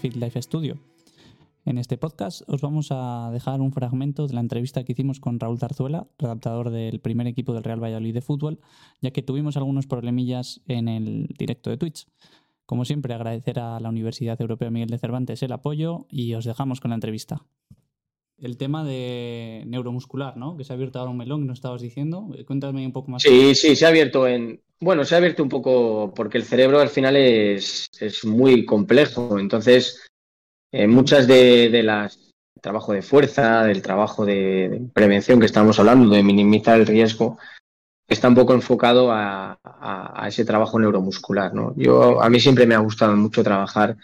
Fit Life Studio. En este podcast os vamos a dejar un fragmento de la entrevista que hicimos con Raúl Tarzuela, redactador del primer equipo del Real Valladolid de fútbol, ya que tuvimos algunos problemillas en el directo de Twitch. Como siempre, agradecer a la Universidad Europea Miguel de Cervantes el apoyo y os dejamos con la entrevista. El tema de neuromuscular, ¿no? Que se ha abierto ahora un melón, que nos estabas diciendo. Cuéntame un poco más. Sí, sí, se ha abierto en. Bueno, se ha abierto un poco porque el cerebro al final es, es muy complejo. Entonces, eh, muchas de, las trabajo de fuerza, del trabajo de, prevención que estamos hablando, de minimizar el riesgo, está un poco enfocado a, ese trabajo neuromuscular. ¿no? Yo, a mí siempre me ha gustado mucho trabajar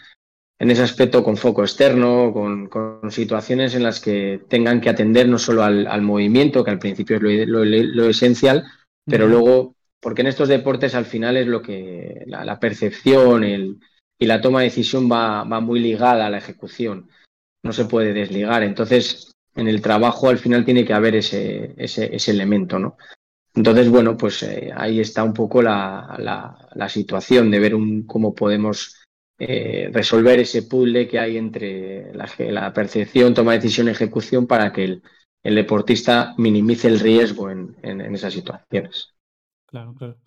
en ese aspecto con foco externo, con, situaciones en las que tengan que atender no solo al, movimiento, que al principio es lo, esencial, pero luego, porque en estos deportes al final es lo que la percepción, y la toma de decisión va, muy ligada a la ejecución. No se puede desligar. Entonces, en el trabajo al final tiene que haber ese, ese, ese elemento, ¿no? Entonces, bueno, pues eh, ahí está un poco la, situación de ver un, cómo podemos eh, resolver ese puzzle que hay entre la, percepción, toma de decisión ejecución para que el, deportista minimice el riesgo en, esas situaciones. Claro, claro.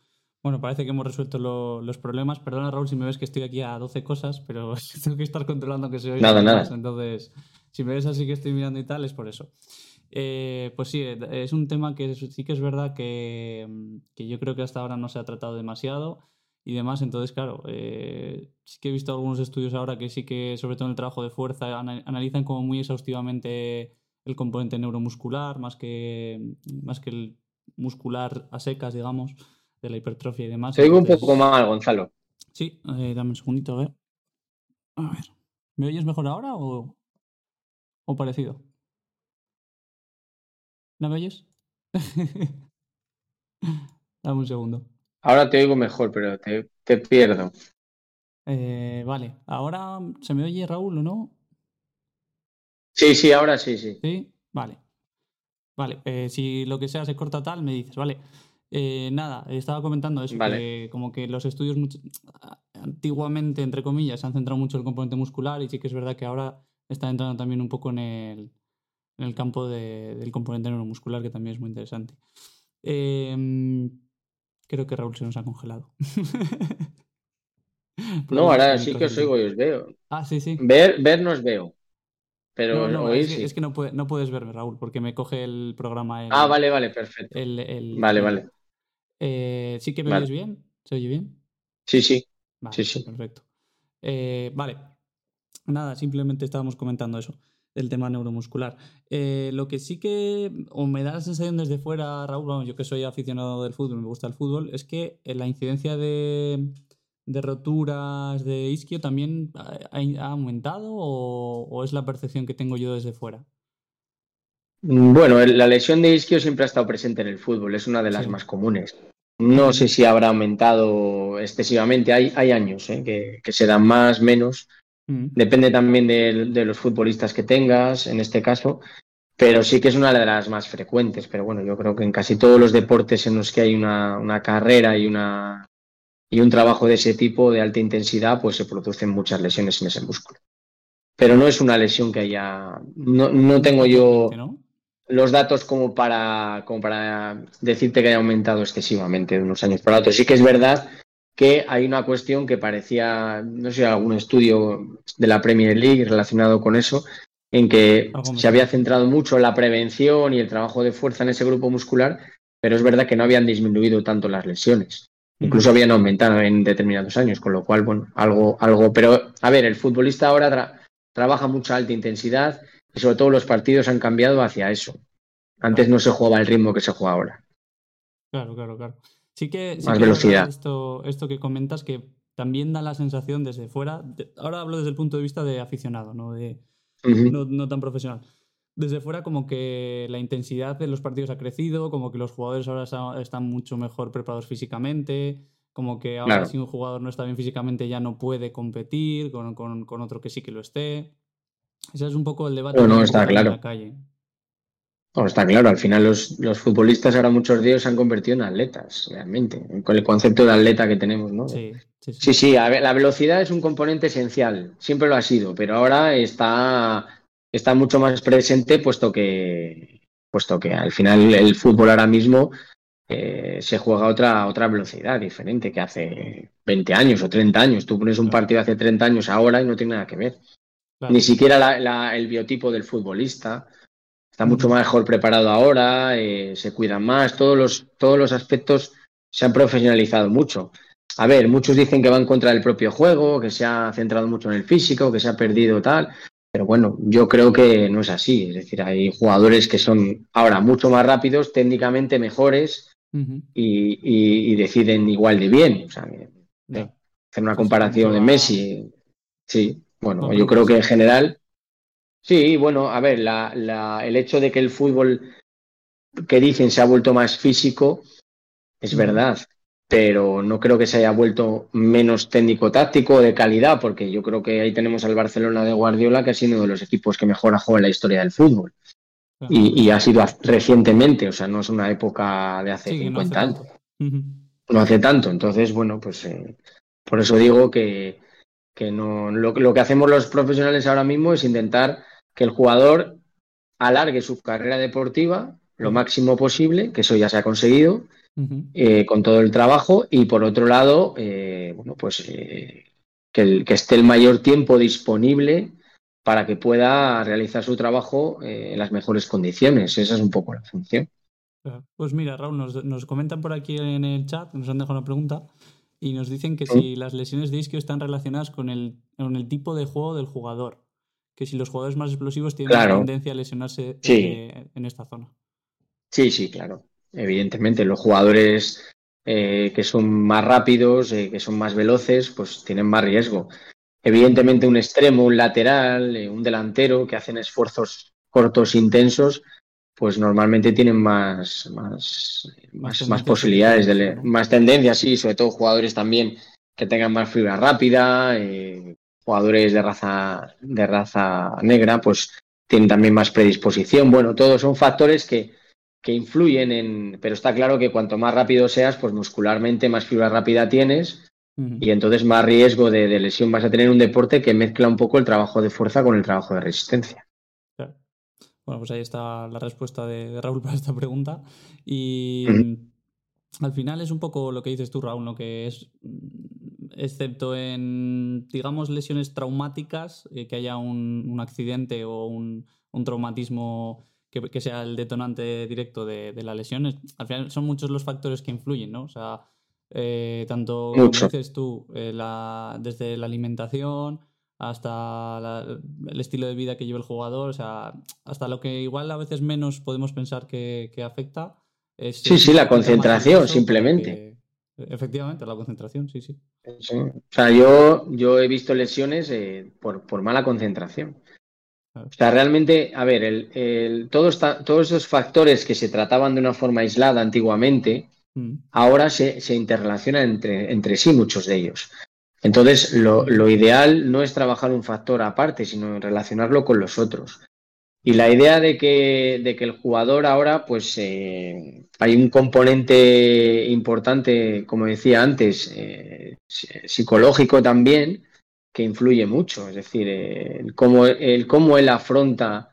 Bueno, parece que hemos resuelto los problemas. Perdona, Raúl, si me ves que estoy aquí a 12 cosas, pero tengo que estar controlando que se oiga. Nada, nada. Entonces, si me ves así que estoy mirando y tal, es por eso. Eh, pues sí, es un tema que sí que es verdad que, yo creo que hasta ahora no se ha tratado demasiado y demás. Entonces, claro, eh, sí que he visto algunos estudios ahora que sí que, sobre todo en el trabajo de fuerza, analizan como muy exhaustivamente el componente neuromuscular, más que, más que el muscular a secas, digamos de la hipertrofia y demás. Te digo un poco mal, Gonzalo. Sí, eh, dame un segundito, a ver. A ver. ¿Me oyes mejor ahora o, o parecido? ¿No me oyes? dame un segundo. Ahora te oigo mejor, pero te, te pierdo. Eh, vale, ahora se me oye Raúl o no? Sí, sí, ahora sí, sí. Sí, vale. Vale, eh, si lo que sea se corta tal, me dices, vale. Eh, nada, estaba comentando eso, que como que los estudios antiguamente, entre comillas, se han centrado mucho en el componente muscular y sí que es verdad que ahora está entrando también un poco en el, en el campo del componente neuromuscular, que también es muy interesante. Em, creo que Raúl se nos ha congelado. no, ahora sí que os oigo y os veo. Ah, sí, sí. Ver, ver nos veo. Pero no, es, que, no, no, puedes verme, Raúl, porque me coge el programa. ah, vale, vale, perfecto. vale, vale. Eh, ¿Sí que me oyes bien? ¿Se oye bien? Sí, sí. sí, sí. Perfecto. Eh, vale. Nada, simplemente estábamos comentando eso, el tema neuromuscular. Eh, lo que sí que, o me da la sensación desde fuera, Raúl, yo que soy aficionado del fútbol, me gusta el fútbol, es que la incidencia de, roturas de isquio también ha, aumentado o, es la percepción que tengo yo desde fuera? Bueno, la lesión de isquio siempre ha estado presente en el fútbol, es una de las más comunes. No sé si habrá aumentado excesivamente. Hay, hay años ¿eh? que, se dan más, menos. Mm. Depende también de, los futbolistas que tengas, en este caso. Pero sí que es una de las más frecuentes. Pero bueno, yo creo que en casi todos los deportes en los que hay una, carrera y, una, y un trabajo de ese tipo, de alta intensidad, pues se producen muchas lesiones en ese músculo. Pero no es una lesión que haya. No, no tengo yo los datos como para, como para decirte que haya aumentado excesivamente de unos años para otros. Sí que es verdad que hay una cuestión que parecía, no sé, algún estudio de la Premier League relacionado con eso, en que se había centrado mucho en la prevención y el trabajo de fuerza en ese grupo muscular, pero es verdad que no habían disminuido tanto las lesiones. Incluso habían aumentado en determinados años, con lo cual, bueno, algo, algo. Pero, a ver, el futbolista ahora trabaja mucha alta intensidad, y sobre todo los partidos han cambiado hacia eso. Antes no se jugaba el ritmo que se juega ahora. Claro, claro, claro. Sí que, Más velocidad. Esto, esto que comentas que también da la sensación desde fuera, ahora hablo desde el punto de vista de aficionado, no, de, no, tan profesional. Desde fuera como que la intensidad de los partidos ha crecido, como que los jugadores ahora están mucho mejor preparados físicamente, como que ahora si un jugador no está bien físicamente ya no puede competir con, con otro que sí que lo esté. Ese es un poco el debate no, está claro. la calle. está claro, al final los, futbolistas ahora muchos de ellos se han convertido en atletas, realmente, con el concepto de atleta que tenemos, ¿no? Sí, sí, sí. la velocidad es un componente esencial, siempre lo ha sido, pero ahora está, está mucho más presente puesto que, puesto que al final el fútbol ahora mismo eh, se juega a otra, otra velocidad diferente que hace 20 años o 30 años. Tú pones un partido hace 30 años ahora y no tiene nada que ver. Ni siquiera el biotipo del futbolista está mucho mejor preparado ahora, eh, se cuidan más, todos los, todos los aspectos se han profesionalizado mucho. A ver, muchos dicen que van contra el propio juego, que se ha centrado mucho en el físico, que se ha perdido tal, pero bueno, yo creo que no es así. Es decir, hay jugadores que son ahora mucho más rápidos, técnicamente mejores y, deciden igual de bien. O sea, hacer una comparación de Messi. Sí, bueno, yo creo que en general. Sí, bueno, a ver, la, el hecho de que el fútbol que dicen se ha vuelto más físico es verdad, pero no creo que se haya vuelto menos técnico-táctico o de calidad, porque yo creo que ahí tenemos al Barcelona de Guardiola, que ha sido uno de los equipos que mejor ha jugado en la historia del fútbol. Y, ha sido recientemente, o sea, no es una época de hace 50 años. No hace tanto. Entonces, bueno, pues eh, por eso digo que, que no, lo, lo, que hacemos los profesionales ahora mismo es intentar que el jugador alargue su carrera deportiva lo máximo posible, que eso ya se ha conseguido, eh, con todo el trabajo y por otro lado, eh, bueno, pues eh, que, esté el mayor tiempo disponible para que pueda realizar su trabajo en las mejores condiciones. Esa es un poco la función. Pues mira, Raúl, nos, comentan por aquí en el chat, nos han dejado una pregunta y nos dicen que si las lesiones de isquio están relacionadas con el, con el tipo de juego del jugador, que si los jugadores más explosivos tienen tendencia a lesionarse en esta zona. Sí, sí, claro evidentemente los jugadores eh, que son más rápidos, eh, que son más veloces, pues tienen más riesgo. Evidentemente un extremo, un lateral, eh, un delantero que hacen esfuerzos cortos, intensos, pues normalmente tienen más, más, más, posibilidades, de, más tendencias, sí, sobre todo jugadores también que tengan más fibra rápida, jugadores de raza, de raza negra, pues tienen también más predisposición. Bueno, todos son factores que, que influyen en, pero está claro que cuanto más rápido seas, pues muscularmente más fibra rápida tienes y entonces más riesgo de, lesión vas a tener un deporte que mezcla un poco el trabajo de fuerza con el trabajo de resistencia. Bueno, pues ahí está la respuesta de, Raúl para esta pregunta. Y al final es un poco lo que dices tú, Raúl, lo que es, excepto en, digamos, lesiones traumáticas, eh, que haya un, accidente o un, un traumatismo que, sea el detonante directo de, la lesión. Al final son muchos los factores que influyen, ¿no? O sea, eh, tanto, como dices tú, eh, desde la alimentación hasta el estilo de vida que lleva el jugador, o sea, hasta lo que igual a veces menos podemos pensar que, afecta. Es, sí, sí, la concentración, simplemente. efectivamente, la concentración, sí, sí. O sea, yo, yo he visto lesiones eh, por, por mala concentración. O sea, realmente, a ver, el, todos esos factores que se trataban de una forma aislada antiguamente, mm. ahora se, interrelacionan entre, entre, sí muchos de ellos. Entonces, lo, ideal no es trabajar un factor aparte, sino relacionarlo con los otros. Y la idea de que, de que el jugador ahora, pues eh, hay un componente importante, como decía antes, eh, psicológico también, que influye mucho, es decir, el cómo, el cómo él afronta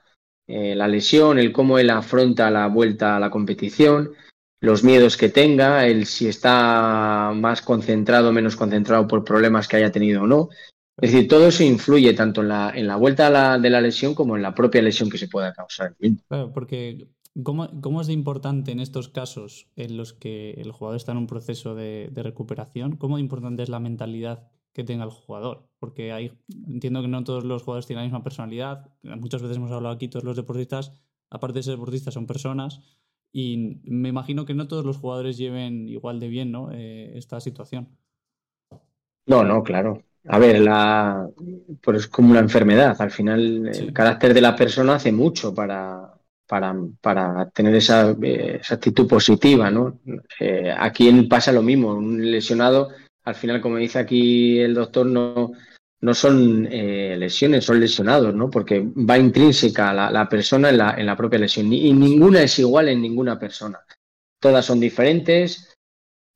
eh, la lesión, el cómo él afronta la vuelta a la competición, los miedos que tenga, el si está más concentrado o menos concentrado por problemas que haya tenido o no. Es decir, todo eso influye tanto en la, en la vuelta de la lesión como en la propia lesión que se pueda causar. Claro, porque ¿cómo, ¿cómo, es de importante en estos casos en los que el jugador está en un proceso de, recuperación? ¿Cómo importante es la mentalidad que tenga el jugador. Porque hay, entiendo que no todos los jugadores tienen la misma personalidad. Muchas veces hemos hablado aquí, todos los deportistas, aparte de ser deportistas, son personas. Y me imagino que no todos los jugadores lleven igual de bien ¿no? Eh, esta situación. No, no, claro. A ver, la, pues es como una enfermedad. Al final, el carácter de la persona hace mucho para, para, para tener esa, eh, esa, actitud positiva. ¿no? Eh, aquí pasa lo mismo. Un lesionado al final, como dice aquí el doctor, no, no son lesiones, son lesionados, ¿no? Porque va intrínseca la, la persona en la, en la, propia lesión. Y ninguna es igual en ninguna persona. Todas son diferentes,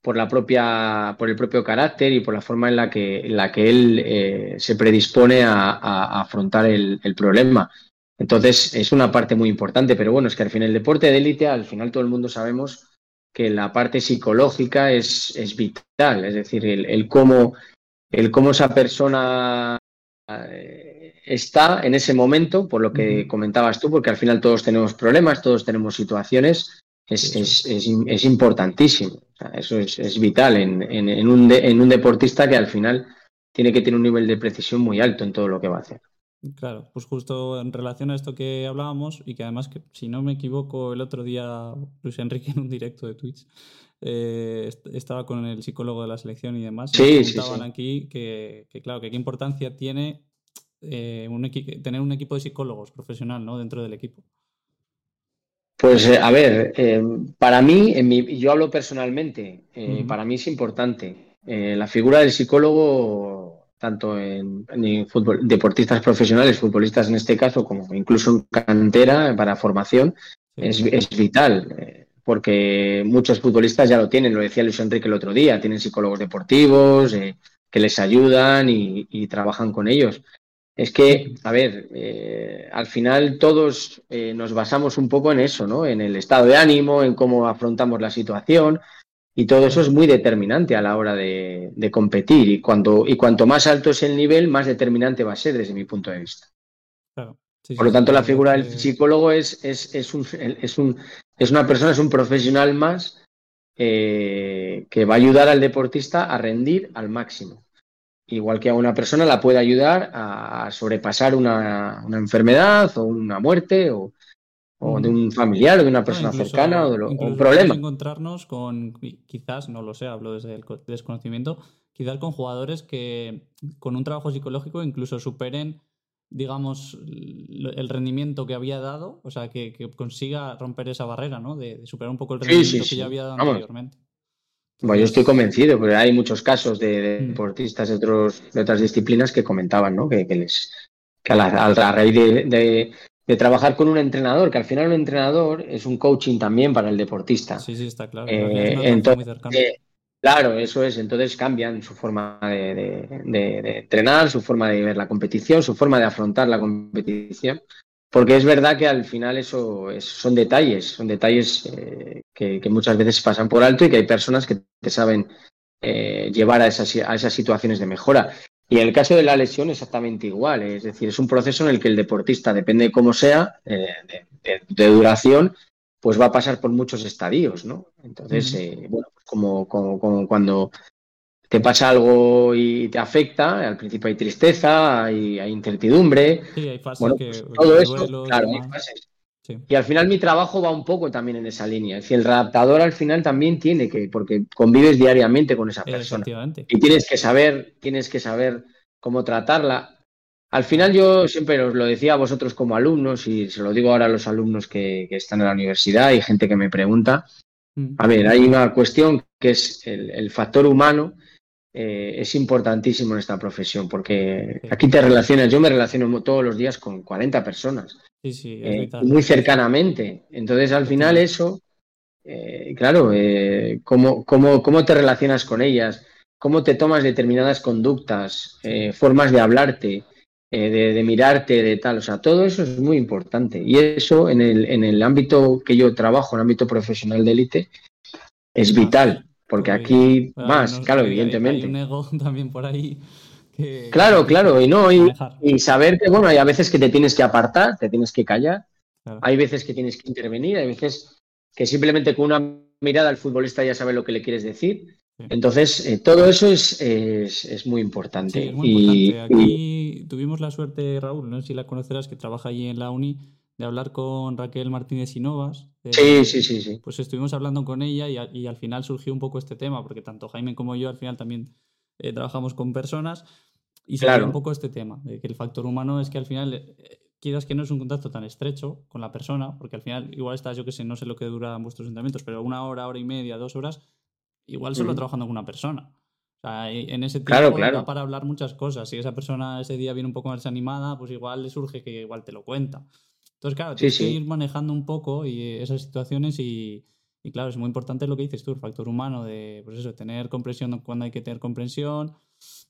por la propia, por el propio carácter y por la forma en la que, la que él eh, se predispone a, afrontar el, problema. Entonces, es una parte muy importante, pero bueno, es que al final el deporte de élite, al final todo el mundo sabemos que la parte psicológica es, es vital, es decir, el, cómo, el cómo esa persona eh, está en ese momento, por lo que comentabas tú, porque al final todos tenemos problemas, todos tenemos situaciones, es, es, es importantísimo. Eso es, vital en, un en, un deportista que al final tiene que tener un nivel de precisión muy alto en todo lo que va a hacer. Claro, pues justo en relación a esto que hablábamos y que además, que, si no me equivoco, el otro día Luis Enrique en un directo de Twitch eh, estaba con el psicólogo de la selección y demás. Sí, y sí, aquí que, claro, que qué importancia tiene eh, un tener un equipo de psicólogos profesional ¿no? dentro del equipo. Pues eh, a ver, para mí, en mi, yo hablo personalmente, para mí es importante. la figura del psicólogo, tanto en, fútbol, deportistas profesionales, futbolistas en este caso, como incluso en cantera para formación, es, vital. porque muchos futbolistas ya lo tienen, lo decía Luis Enrique el otro día, tienen psicólogos deportivos que les ayudan y trabajan con ellos. Es que, a ver, eh, al final todos eh, nos basamos un poco en eso, ¿no? En el estado de ánimo, en cómo afrontamos la situación y todo eso es muy determinante a la hora de, competir. Y, cuando, y cuanto más alto es el nivel, más determinante va a ser desde mi punto de vista. Por lo tanto, la figura del psicólogo es, es, es, un, es, un, es una persona, es un profesional más eh, que va a ayudar al deportista a rendir al máximo. Igual que a una persona la puede ayudar a sobrepasar una, enfermedad o una muerte o, de un familiar o de una persona cercana o de un problema. encontrarnos con, quizás, no lo sé, hablo desde el desconocimiento, quizás con jugadores que con un trabajo psicológico incluso superen, digamos, el rendimiento que había dado, o sea, que, consiga romper esa barrera, ¿no? De, superar un poco el rendimiento que ya había dado anteriormente. Bueno, yo estoy convencido, porque hay muchos casos de, mm. deportistas de, otros, de otras disciplinas que comentaban, ¿no? Que, les que a, la, raíz de, trabajar con un entrenador, que al final un entrenador es un coaching también para el deportista. Sí, sí, está claro. Eh, entonces, eh, claro, eso es. Entonces cambian su forma de, entrenar, su forma de ver la competición, su forma de afrontar la competición. Porque es verdad que al final eso son detalles, son detalles eh, que, muchas veces pasan por alto y que hay personas que te saben eh, llevar a esas, a esas situaciones de mejora. Y en el caso de la lesión exactamente igual, es decir, es un proceso en el que el deportista, depende de cómo sea, eh, de, duración, pues va a pasar por muchos estadios, ¿no? Entonces, bueno, como, como, cuando te pasa algo y te afecta, al principio hay tristeza, hay, incertidumbre. Sí, hay fases que, pues todo claro, hay fases. Y al final mi trabajo va un poco también en esa línea. Es decir, el adaptador al final también tiene que, porque convives diariamente con esa persona. Y tienes que saber, tienes que saber cómo tratarla. Al final yo siempre os lo decía a vosotros como alumnos y se lo digo ahora a los alumnos que, están en la universidad y gente que me pregunta. Mm. A ver, hay una cuestión que es el factor humano eh, es importantísimo en esta profesión porque aquí te relacionas, yo me relaciono todos los días con 40 personas, eh, muy cercanamente. Entonces, al final eso, eh, claro, ¿cómo, cómo, te relacionas con ellas? ¿Cómo te tomas determinadas conductas, formas de hablarte, de, mirarte, de tal? O sea, todo eso es muy importante. Y eso en el, en el ámbito que yo trabajo, en el ámbito profesional de élite, es vital porque aquí más, claro, evidentemente. Hay un ego también por ahí. claro, claro, y no, y, saber que, bueno, hay a veces que te tienes que apartar, te tienes que callar, hay veces que tienes que intervenir, hay veces que simplemente con una mirada al futbolista ya sabe lo que le quieres decir. Entonces, eh, todo eso es, es, muy importante. y, Aquí tuvimos la suerte, Raúl, no sé si la conocerás, que trabaja allí en la Uni, de hablar con Raquel Martínez y Novas. sí, sí, sí, sí. Pues estuvimos hablando con ella y, al final surgió un poco este tema, porque tanto Jaime como yo al final también eh, trabajamos con personas y surgió un poco este tema, de que el factor humano es que al final, eh, quieras que no es un contacto tan estrecho con la persona, porque al final igual estás, yo que sé, no sé lo que duran vuestros entrenamientos, pero una hora, hora y media, dos horas, igual solo trabajando con una persona. O sea, en ese tiempo da para hablar muchas cosas. Si esa persona ese día viene un poco más animada, pues igual le surge que igual te lo cuenta. Entonces, claro, tienes que ir manejando un poco y esas situaciones y, claro, es muy importante lo que dices tú, el factor humano de, pues eso, tener comprensión cuando hay que tener comprensión,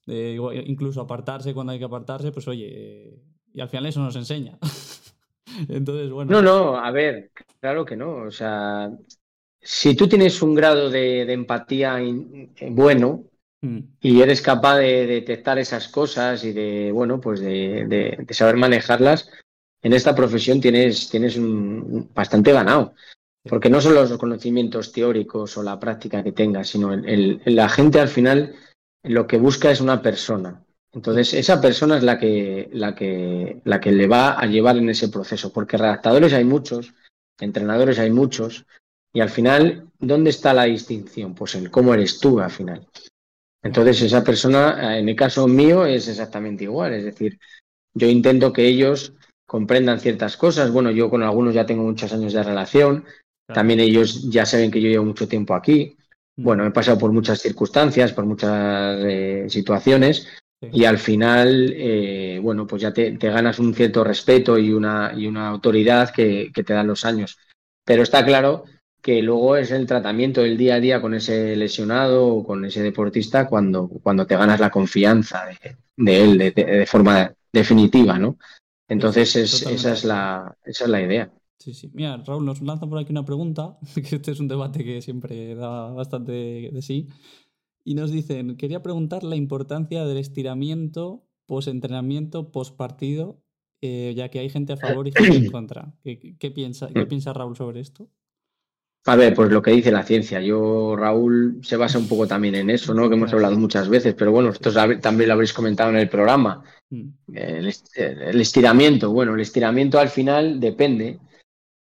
de incluso apartarse cuando hay que apartarse, pues oye, y al final eso nos enseña. Entonces, bueno. No, no, a ver, claro que no. O sea, si tú tienes un grado de, empatía bueno mm. y eres capaz de detectar esas cosas y de, bueno, pues de saber manejarlas, en esta profesión tienes, tienes un, bastante ganado. Porque no son los conocimientos teóricos o la práctica que tengas, sino el, la gente al final lo que busca es una persona. Entonces, esa persona es la que, la, que, la que le va a llevar en ese proceso, porque redactadores hay muchos, entrenadores hay muchos, y al final, ¿dónde está la distinción? Pues en cómo eres tú al final. Entonces, esa persona, en el caso mío, es exactamente igual. Es decir, yo intento que ellos comprendan ciertas cosas. Bueno, yo con algunos ya tengo muchos años de relación, también ellos ya saben que yo llevo mucho tiempo aquí. Mm. Bueno, he pasado por muchas circunstancias, por muchas eh, situaciones y al final, eh, bueno, pues ya te, ganas un cierto respeto y una, y una autoridad que, te dan los años. Pero está claro que luego es el tratamiento del día a día con ese lesionado o con ese deportista cuando, cuando te ganas la confianza de, él de, forma definitiva, ¿no? Entonces, esa, es la, esa es la idea. Sí, sí. Mira, Raúl, nos lanza por aquí una pregunta, que este es un debate que siempre da bastante de, sí. Y nos dicen, quería preguntar la importancia del estiramiento post-entrenamiento, post-partido, eh, ya que hay gente a favor y gente en contra. ¿Qué, piensa, ¿Qué piensa Raúl sobre esto? A ver, pues lo que dice la ciencia. Yo, Raúl, se basa un poco también en eso, ¿no? Que hemos hablado muchas veces, pero bueno, esto también lo habréis comentado en el programa. Mm. El, estiramiento, bueno, el estiramiento al final depende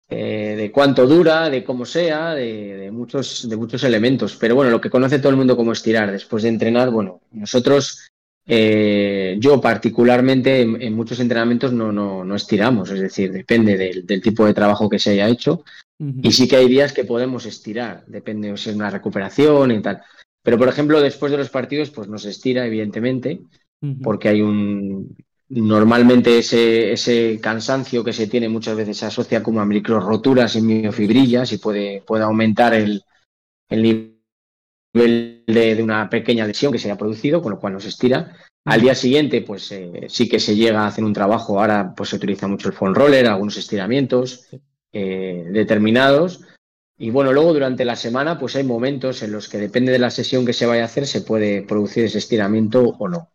eh, de cuánto dura, de cómo sea, de, muchos, de muchos elementos. Pero bueno, lo que conoce todo el mundo como estirar después de entrenar, bueno, nosotros, eh, yo particularmente en, muchos entrenamientos no, no, no, estiramos, es decir, depende del, del tipo de trabajo que se haya hecho. Y sí que hay días que podemos estirar, depende si es una recuperación y tal. Pero, por ejemplo, después de los partidos, pues nos estira, evidentemente, porque hay un. Normalmente ese, ese cansancio que se tiene muchas veces se asocia como a micro roturas en miofibrillas y puede, puede aumentar el, el nivel de, una pequeña lesión que se haya producido, con lo cual nos estira. Al día siguiente, pues eh, sí que se llega a hacer un trabajo. Ahora, pues se utiliza mucho el foam roller, algunos estiramientos. Eh, determinados. Y bueno, luego durante la semana, pues hay momentos en los que depende de la sesión que se vaya a hacer, se puede producir ese estiramiento o no.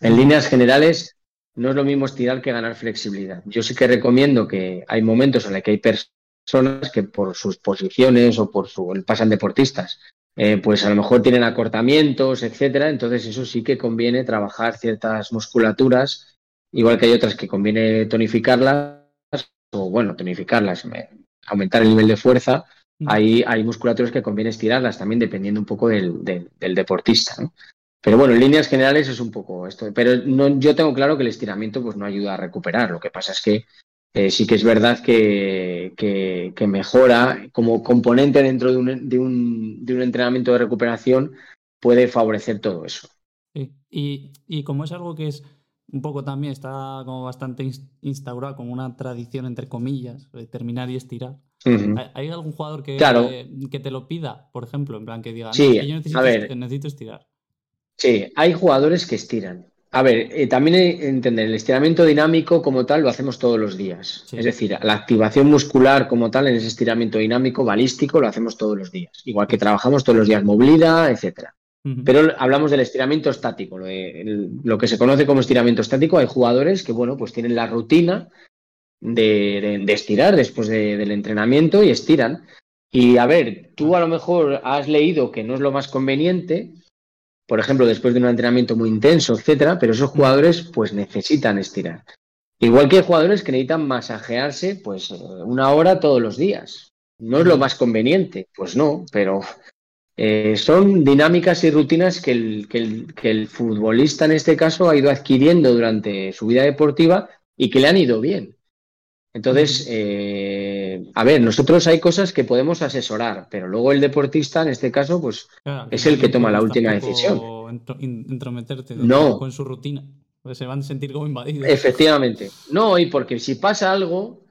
En líneas generales, no es lo mismo estirar que ganar flexibilidad. Yo sí que recomiendo que hay momentos en los que hay personas que por sus posiciones o por su pasan deportistas, eh, pues a lo mejor tienen acortamientos, etcétera. Entonces eso sí que conviene trabajar ciertas musculaturas, igual que hay otras que conviene tonificarlas o bueno, tonificarlas, aumentar el nivel de fuerza, hay, hay musculaturas que conviene estirarlas también dependiendo un poco del, deportista. Pero bueno, en líneas generales es un poco esto. Pero no, yo tengo claro que el estiramiento pues, no ayuda a recuperar. Lo que pasa es que eh, sí que es verdad que, que, mejora como componente dentro de un, de, un, de un, entrenamiento de recuperación, puede favorecer todo eso. Y, y como es algo que es un poco también está como bastante instaurado como una tradición, entre comillas, de terminar y estirar. ¿Hay, algún jugador que, que, te lo pida, por ejemplo, en plan que diga, sí, yo necesito, a ver, necesito estirar? Sí, hay jugadores que estiran. A ver, eh, también entender, el estiramiento dinámico como tal lo hacemos todos los días. Es decir, la activación muscular como tal en ese estiramiento dinámico balístico lo hacemos todos los días. Igual que trabajamos todos los días movilidad, etcétera. Pero hablamos del estiramiento estático, lo, que se conoce como estiramiento estático. Hay jugadores que, bueno, pues tienen la rutina de, estirar después del entrenamiento y estiran. Y a ver, tú a lo mejor has leído que no es lo más conveniente, por ejemplo, después de un entrenamiento muy intenso, etcétera, pero esos jugadores pues necesitan estirar. Igual que hay jugadores que necesitan masajearse pues una hora todos los días. No es lo más conveniente, pues no, pero eh, son dinámicas y rutinas que el, que, el, futbolista en este caso ha ido adquiriendo durante su vida deportiva y que le han ido bien. Entonces, eh, a ver, nosotros hay cosas que podemos asesorar, pero luego el deportista, en este caso, pues es el que toma la última decisión. Entrometerte no. en su rutina, se van a sentir como invadidos. Efectivamente. No, y porque si pasa algo,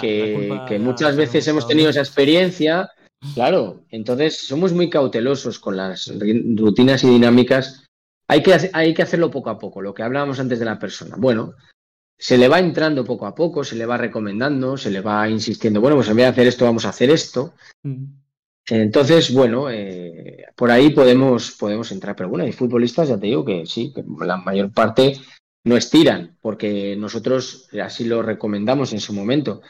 que, muchas veces hemos tenido esa experiencia, claro, entonces somos muy cautelosos con las rutinas y dinámicas. Hay que, hay que hacerlo poco a poco, lo que hablábamos antes de la persona. Bueno, se le va entrando poco a poco, se le va recomendando, se le va insistiendo, bueno, pues en vez de hacer esto, vamos a hacer esto. Mm. Entonces, bueno, eh, por ahí podemos, podemos entrar, pero bueno, hay futbolistas, ya te digo que sí, que la mayor parte no estiran, porque nosotros así lo recomendamos en su momento,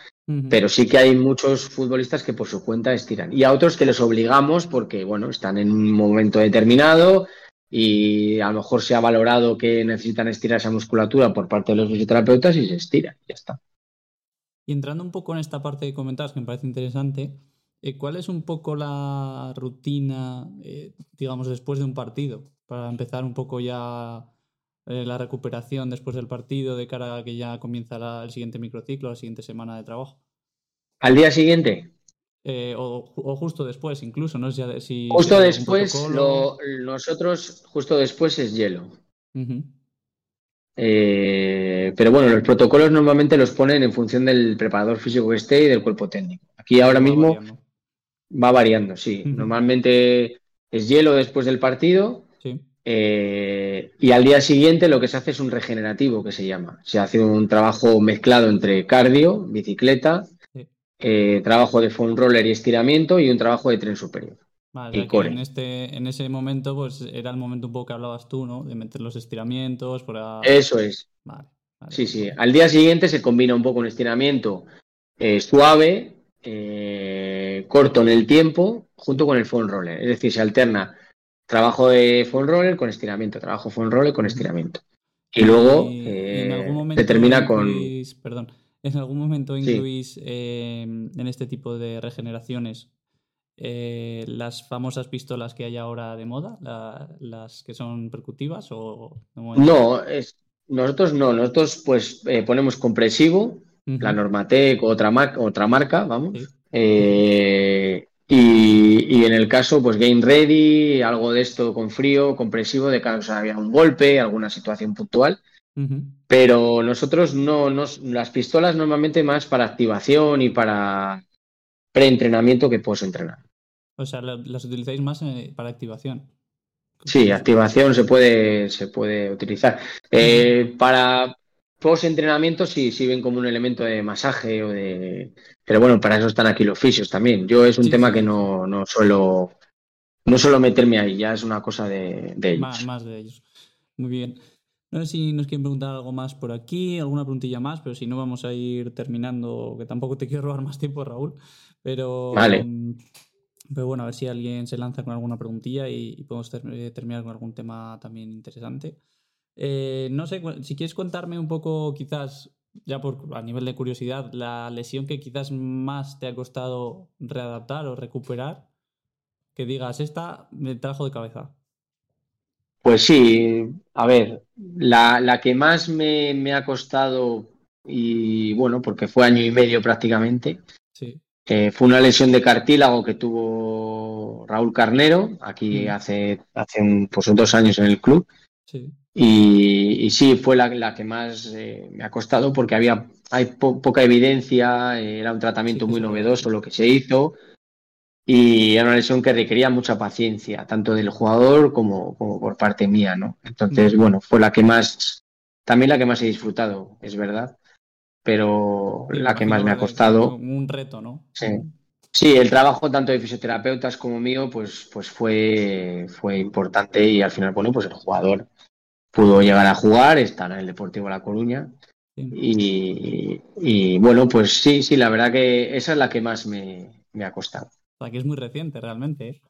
pero sí que hay muchos futbolistas que por su cuenta estiran y a otros que les obligamos porque, bueno, están en un momento determinado, y a lo mejor se ha valorado que necesitan estirar esa musculatura por parte de los fisioterapeutas y se estira, ya está. Y entrando un poco en esta parte de comentarios que me parece interesante, eh, ¿cuál es un poco la rutina, eh, digamos, después de un partido? Para empezar un poco ya eh, la recuperación después del partido, de cara a que ya comienza el siguiente microciclo, la siguiente semana de trabajo. ¿Al día siguiente? Eh, o, justo después, incluso, no sé si. Justo después, nosotros, justo después es hielo. Eh, pero bueno, los protocolos normalmente los ponen en función del preparador físico que esté y del cuerpo técnico. Aquí ahora mismo va variando, sí. Normalmente es hielo después del partido. Eh, y al día siguiente lo que se hace es un regenerativo, que se llama. Se hace un trabajo mezclado entre cardio, bicicleta, eh, trabajo de foam roller y estiramiento y un trabajo de tren superior. y core. En, este, en ese momento, pues era el momento un poco que hablabas tú, ¿no? De meter los estiramientos. Eso es. sí, sí. Al día siguiente se combina un poco un estiramiento eh, suave, eh, corto en el tiempo, junto con el foam roller. Es decir, se alterna trabajo de foam roller con estiramiento, trabajo foam roller con estiramiento. Y, luego se termina con. Perdón ¿En algún momento incluís em, en este tipo de regeneraciones eh, las famosas pistolas que hay ahora de moda, las que son percutivas o no? Es, nosotros no, nosotros pues eh, ponemos compresivo, la Normatec, otra, marca, otra marca, vamos. Eh, y, en el caso, pues Game Ready, algo de esto con frío, compresivo, de caso había un golpe, alguna situación puntual. Pero nosotros no, nos, las pistolas normalmente más para activación y para preentrenamiento que post-entrenar. O sea, las utilizáis más eh, para activación. Sí, activación se puede, se puede utilizar. Eh, para post-entrenamiento sí, sí ven como un elemento de masaje o de... Pero bueno, para eso están aquí los fisios también. Yo es un tema que no, no suelo no suelo meterme ahí, ya es una cosa de, de ellos. más, de ellos. Muy bien. No sé si nos quieren preguntar algo más por aquí, alguna preguntilla más, pero si no vamos a ir terminando, que tampoco te quiero robar más tiempo, Raúl. Pero, vale. Mm, pero bueno, a ver si alguien se lanza con alguna preguntilla y, podemos eh, terminar con algún tema también interesante. Eh, no sé, si quieres contarme un poco, quizás, ya por, a nivel de curiosidad, la lesión que quizás más te ha costado readaptar o recuperar, que digas, esta me trajo de cabeza. Pues sí, a ver, la, que más me, ha costado, y bueno, porque fue año y medio prácticamente, eh, fue una lesión de cartílago que tuvo Raúl Carnero, aquí mm. hace, hace pues, dos años en el club. Y, sí, fue la, que más eh, me ha costado porque había hay poca evidencia, era un tratamiento muy novedoso lo que se hizo y era una lesión que requería mucha paciencia, tanto del jugador como, por parte mía, ¿no? Entonces, bueno, fue la que más, también la que más he disfrutado, es verdad, pero la que más me ha costado. Un reto, ¿no? Sí. Sí, el trabajo tanto de fisioterapeutas como mío, pues, pues fue, fue importante y al final, bueno, pues el jugador pudo llegar a jugar, estar en el Deportivo La Coruña. Y, y, bueno, pues sí, sí, la verdad que esa es la que más me ha costado. O sea, que es muy reciente realmente. ¿eh?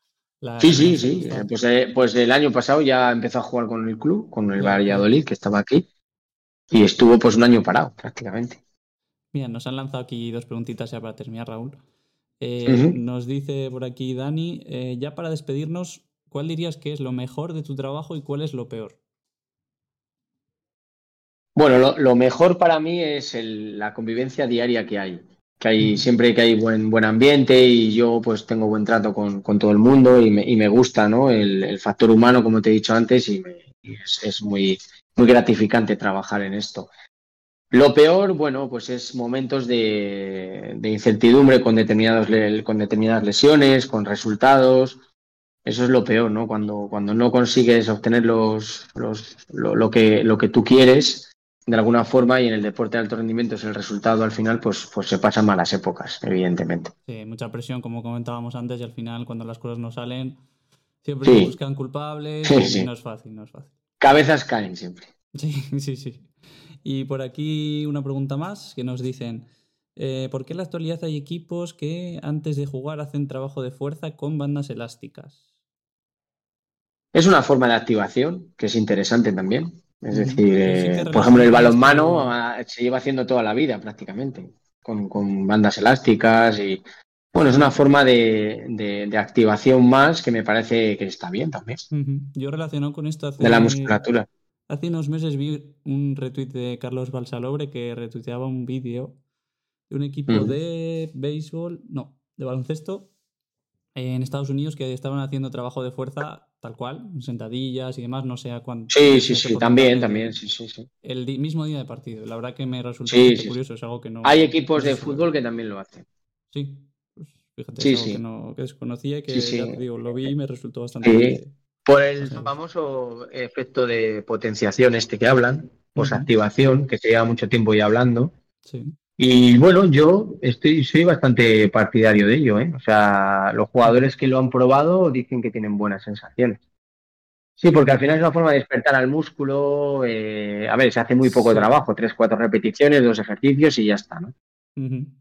sí, sí, sí. Pues, eh, pues, el año pasado ya empezó a jugar con el club, con el Valladolid, que estaba aquí, y estuvo pues un año parado prácticamente. Mira, nos han lanzado aquí dos preguntitas ya para terminar, Raúl. Eh, nos dice por aquí Dani, ya para despedirnos, ¿cuál dirías que es lo mejor de tu trabajo y cuál es lo peor? Bueno, lo, mejor para mí es la convivencia diaria que hay que hay siempre que hay buen, buen ambiente y yo pues tengo buen trato con, todo el mundo y me, y me gusta ¿no? el, factor humano, como te he dicho antes, y, es, muy, muy gratificante trabajar en esto. Lo peor, bueno, pues es momentos de, incertidumbre con, determinados, con determinadas lesiones, con resultados. Eso es lo peor, ¿no? Cuando, cuando no consigues obtener los, los, lo, que, lo que tú quieres de alguna forma y en el deporte de alto rendimiento es el resultado al final, pues, pues se pasan malas épocas, evidentemente. Sí, mucha presión, como comentábamos antes, y al final cuando las cosas no salen, siempre se buscan culpables y no es fácil, no es fácil. Cabezas caen siempre. Sí, sí, sí. Y por aquí una pregunta más que nos dicen, eh, ¿por qué en la actualidad hay equipos que antes de jugar hacen trabajo de fuerza con bandas elásticas? Es una forma de activación que es interesante también. Es decir, eh, por ejemplo, el balonmano se lleva haciendo toda la vida prácticamente, con, bandas elásticas y bueno, es una forma de, activación más que me parece que está bien también. Yo relacionado con esto de la musculatura. Hace unos meses vi un retweet de Carlos Balsalobre que retuiteaba un vídeo de un equipo de béisbol, no, de baloncesto en Estados Unidos que estaban haciendo trabajo de fuerza tal cual, sentadillas y demás, no sé a cuánto. Sí, sí, sí, también, también, sí, sí, sí. El mismo día de partido, la verdad que me resulta curioso, es algo que no... Hay equipos de fútbol que también lo hacen. Sí, pues fíjate, es algo que, no, que desconocía y que digo, lo vi y me resultó bastante... Por el famoso efecto de potenciación este que hablan, pues activación, que se lleva mucho tiempo ya hablando. Sí. Y bueno, yo estoy, soy bastante partidario de ello, ¿eh? O sea, los jugadores que lo han probado dicen que tienen buenas sensaciones. Sí, porque al final es una forma de despertar al músculo. Eh, a ver, se hace muy poco trabajo, tres, cuatro repeticiones, dos ejercicios y ya está, ¿no?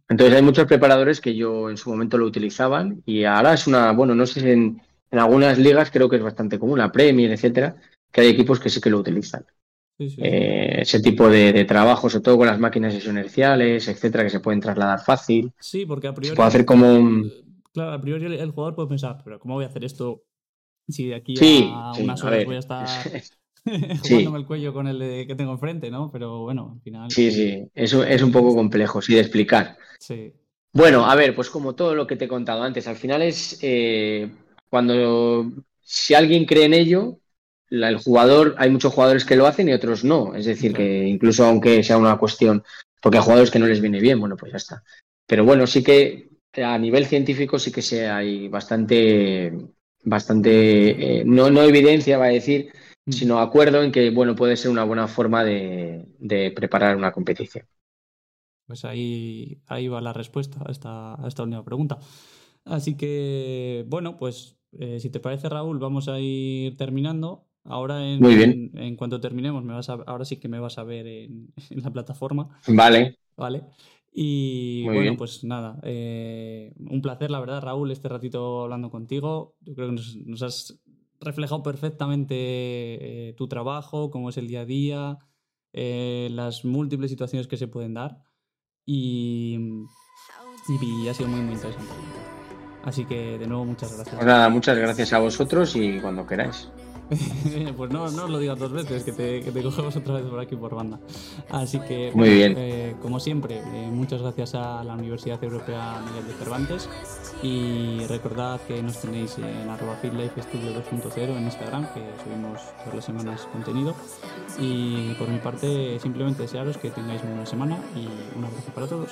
Entonces hay muchos preparadores que yo en su momento lo utilizaban y ahora es una, bueno, no sé si en, en algunas ligas creo que es bastante común, la Premier, etcétera, que hay equipos que sí que lo utilizan. Eh, ese tipo de, trabajo, sobre todo con las máquinas inerciales, etcétera, que se pueden trasladar fácil. Sí, porque a priori. puede hacer como un. Claro, a priori el, jugador puede pensar, pero ¿cómo voy a hacer esto si de aquí a unas horas voy a estar jugándome el cuello con el que tengo enfrente, ¿no? Pero bueno, al final. Sí, sí, eso es un poco complejo, sí, de explicar. Sí. Bueno, a ver, pues como todo lo que te he contado antes, al final es eh, cuando si alguien cree en ello, el jugador, hay muchos jugadores que lo hacen y otros no. Es decir, que incluso aunque sea una cuestión, porque hay jugadores que no les viene bien, bueno, pues ya está. Pero bueno, sí que a nivel científico sí que se hay bastante, bastante, eh, no, no evidencia, va a decir, mm. sino acuerdo en que, bueno, puede ser una buena forma de, preparar una competición. Pues ahí, ahí va la respuesta a esta, a esta última pregunta. Así que, bueno, pues eh, si te parece, Raúl, vamos a ir terminando. Ahora, en, Muy bien. En, cuanto terminemos, me vas a, ahora sí que me vas a ver en, la plataforma. Vale. Vale. Y bueno, pues nada, eh, un placer, la verdad, Raúl, este ratito hablando contigo. Yo creo que nos, has reflejado perfectamente eh, tu trabajo, cómo es el día a día, eh, las múltiples situaciones que se pueden dar. Y, y, ha sido muy, muy interesante. Así que de nuevo, muchas gracias. Pues nada, muchas gracias a vosotros y cuando queráis. pues no, no os lo digas dos veces, que te, que te, cogemos otra vez por aquí por banda. Así que, Muy bien. Eh, como siempre, eh, muchas gracias a la Universidad Europea Miguel de Cervantes y recordad que nos tenéis en arroba Studio 2.0 en Instagram, que subimos todas las semanas contenido. Y por mi parte, simplemente desearos que tengáis una buena semana y un abrazo para todos.